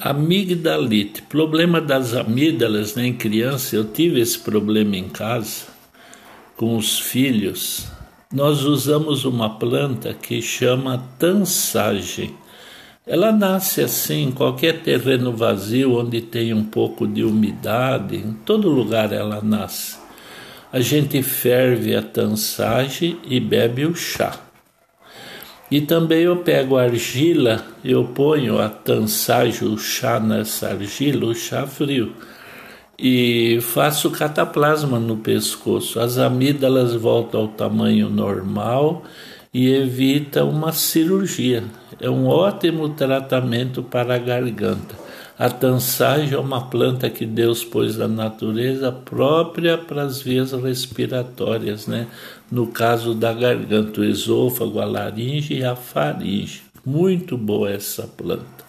Amigdalite, problema das amígdalas né, em criança. Eu tive esse problema em casa com os filhos. Nós usamos uma planta que chama tansagem. Ela nasce assim em qualquer terreno vazio onde tem um pouco de umidade, em todo lugar ela nasce. A gente ferve a tansagem e bebe o chá. E também eu pego argila, eu ponho a tansagem, o chá nessa argila, o chá frio, e faço cataplasma no pescoço. As amígdalas voltam ao tamanho normal e evita uma cirurgia. É um ótimo tratamento para a garganta. A tansagem é uma planta que Deus pôs na natureza própria para as vias respiratórias, né? No caso da garganta, o esôfago, a laringe e a faringe. Muito boa essa planta.